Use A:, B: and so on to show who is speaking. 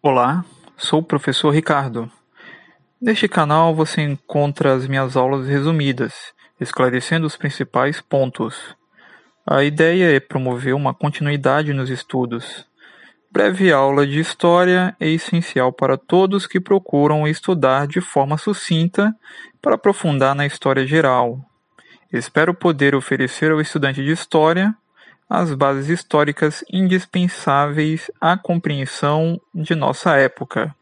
A: Olá, sou o professor Ricardo. Neste canal você encontra as minhas aulas resumidas, esclarecendo os principais pontos. A ideia é promover uma continuidade nos estudos. Breve aula de história é essencial para todos que procuram estudar de forma sucinta para aprofundar na história geral. Espero poder oferecer ao estudante de história as bases históricas indispensáveis à compreensão de nossa época.